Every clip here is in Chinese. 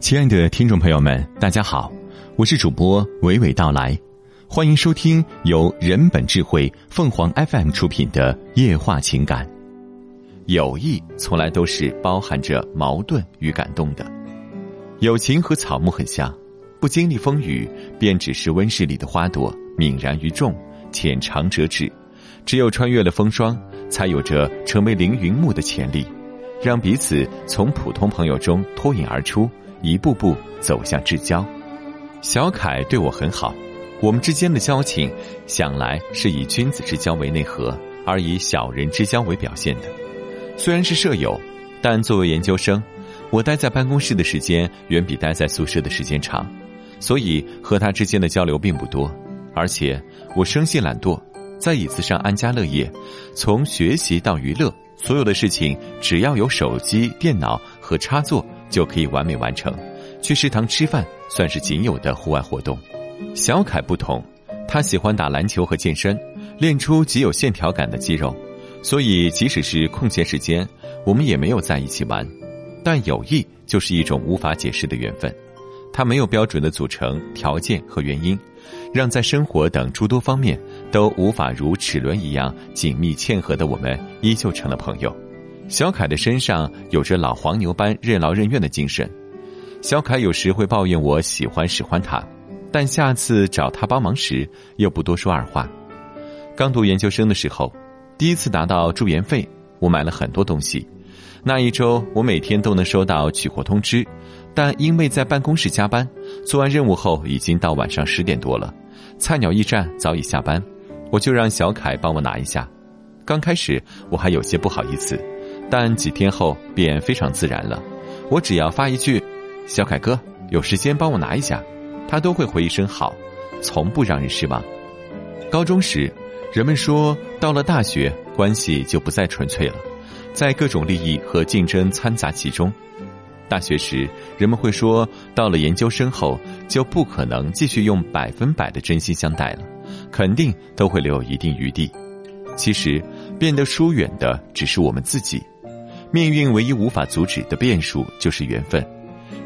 亲爱的听众朋友们，大家好，我是主播娓娓道来，欢迎收听由人本智慧凤凰 FM 出品的《夜话情感》。友谊从来都是包含着矛盾与感动的。友情和草木很像，不经历风雨，便只是温室里的花朵，泯然于众，浅尝辄止。只有穿越了风霜，才有着成为凌云木的潜力，让彼此从普通朋友中脱颖而出，一步步走向至交。小凯对我很好，我们之间的交情想来是以君子之交为内核，而以小人之交为表现的。虽然是舍友，但作为研究生，我待在办公室的时间远比待在宿舍的时间长，所以和他之间的交流并不多。而且我生性懒惰，在椅子上安家乐业，从学习到娱乐，所有的事情只要有手机、电脑和插座就可以完美完成。去食堂吃饭算是仅有的户外活动。小凯不同，他喜欢打篮球和健身，练出极有线条感的肌肉。所以，即使是空闲时间，我们也没有在一起玩。但友谊就是一种无法解释的缘分，它没有标准的组成条件和原因，让在生活等诸多方面都无法如齿轮一样紧密嵌合的我们，依旧成了朋友。小凯的身上有着老黄牛般任劳任怨的精神。小凯有时会抱怨我喜欢使唤他，但下次找他帮忙时又不多说二话。刚读研究生的时候。第一次拿到助研费，我买了很多东西。那一周，我每天都能收到取货通知，但因为在办公室加班，做完任务后已经到晚上十点多了。菜鸟驿站早已下班，我就让小凯帮我拿一下。刚开始我还有些不好意思，但几天后便非常自然了。我只要发一句“小凯哥，有时间帮我拿一下”，他都会回一声“好”，从不让人失望。高中时。人们说，到了大学，关系就不再纯粹了，在各种利益和竞争掺杂其中。大学时，人们会说，到了研究生后，就不可能继续用百分百的真心相待了，肯定都会留有一定余地。其实，变得疏远的只是我们自己。命运唯一无法阻止的变数就是缘分。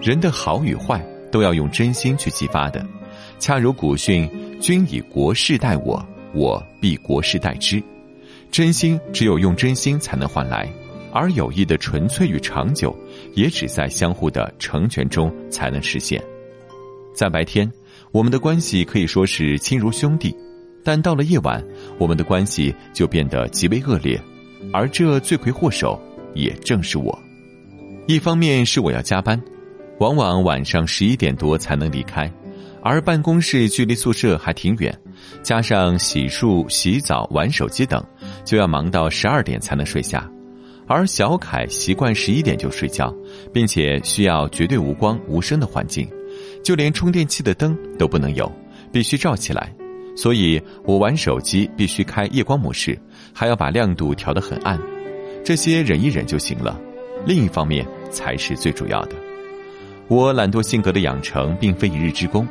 人的好与坏，都要用真心去激发的。恰如古训：“君以国事待我。”我必国事待之，真心只有用真心才能换来，而友谊的纯粹与长久，也只在相互的成全中才能实现。在白天，我们的关系可以说是亲如兄弟，但到了夜晚，我们的关系就变得极为恶劣，而这罪魁祸首也正是我。一方面是我要加班，往往晚上十一点多才能离开。而办公室距离宿舍还挺远，加上洗漱、洗澡、玩手机等，就要忙到十二点才能睡下。而小凯习惯十一点就睡觉，并且需要绝对无光无声的环境，就连充电器的灯都不能有，必须照起来。所以我玩手机必须开夜光模式，还要把亮度调得很暗。这些忍一忍就行了，另一方面才是最主要的。我懒惰性格的养成，并非一日之功。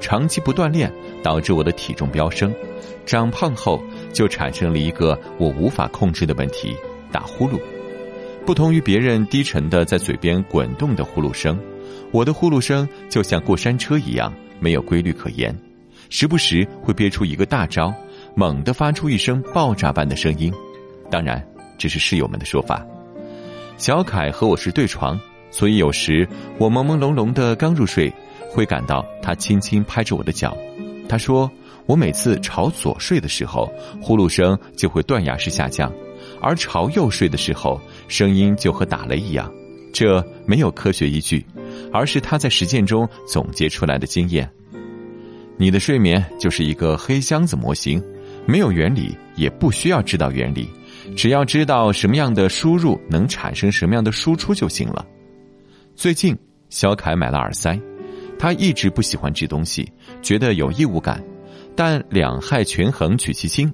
长期不锻炼，导致我的体重飙升，长胖后就产生了一个我无法控制的问题——打呼噜。不同于别人低沉的在嘴边滚动的呼噜声，我的呼噜声就像过山车一样，没有规律可言，时不时会憋出一个大招，猛地发出一声爆炸般的声音。当然，这是室友们的说法。小凯和我是对床，所以有时我朦朦胧胧的刚入睡。会感到他轻轻拍着我的脚，他说：“我每次朝左睡的时候，呼噜声就会断崖式下降，而朝右睡的时候，声音就和打雷一样。这没有科学依据，而是他在实践中总结出来的经验。你的睡眠就是一个黑箱子模型，没有原理，也不需要知道原理，只要知道什么样的输入能产生什么样的输出就行了。”最近，小凯买了耳塞。他一直不喜欢这东西，觉得有异物感，但两害权衡取其轻，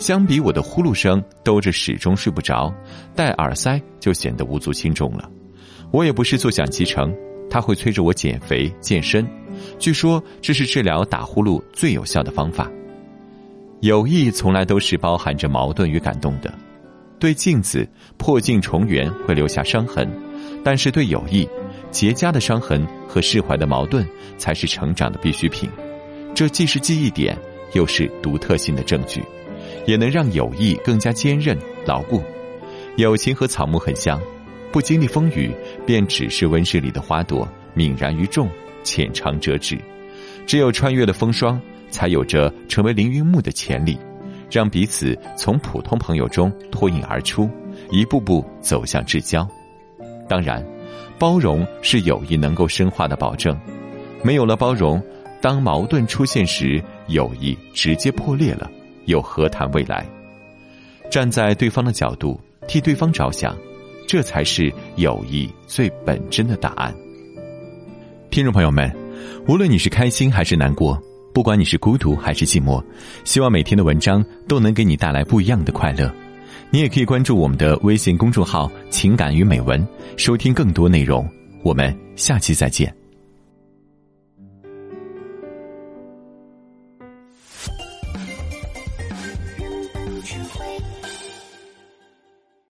相比我的呼噜声兜着始终睡不着，戴耳塞就显得无足轻重了。我也不是坐享其成，他会催着我减肥健身，据说这是治疗打呼噜最有效的方法。友谊从来都是包含着矛盾与感动的，对镜子破镜重圆会留下伤痕，但是对友谊，结痂的伤痕和释怀的矛盾才是成长的必需品。这既是记忆点，又是独特性的证据，也能让友谊更加坚韧牢固。友情和草木很像，不经历风雨，便只是温室里的花朵，泯然于众，浅尝辄止。只有穿越了风霜，才有着成为凌云木的潜力，让彼此从普通朋友中脱颖而出，一步步走向至交。当然，包容是友谊能够深化的保证。没有了包容，当矛盾出现时，友谊直接破裂了，又何谈未来？站在对方的角度。替对方着想，这才是友谊最本真的答案。听众朋友们，无论你是开心还是难过，不管你是孤独还是寂寞，希望每天的文章都能给你带来不一样的快乐。你也可以关注我们的微信公众号“情感与美文”，收听更多内容。我们下期再见。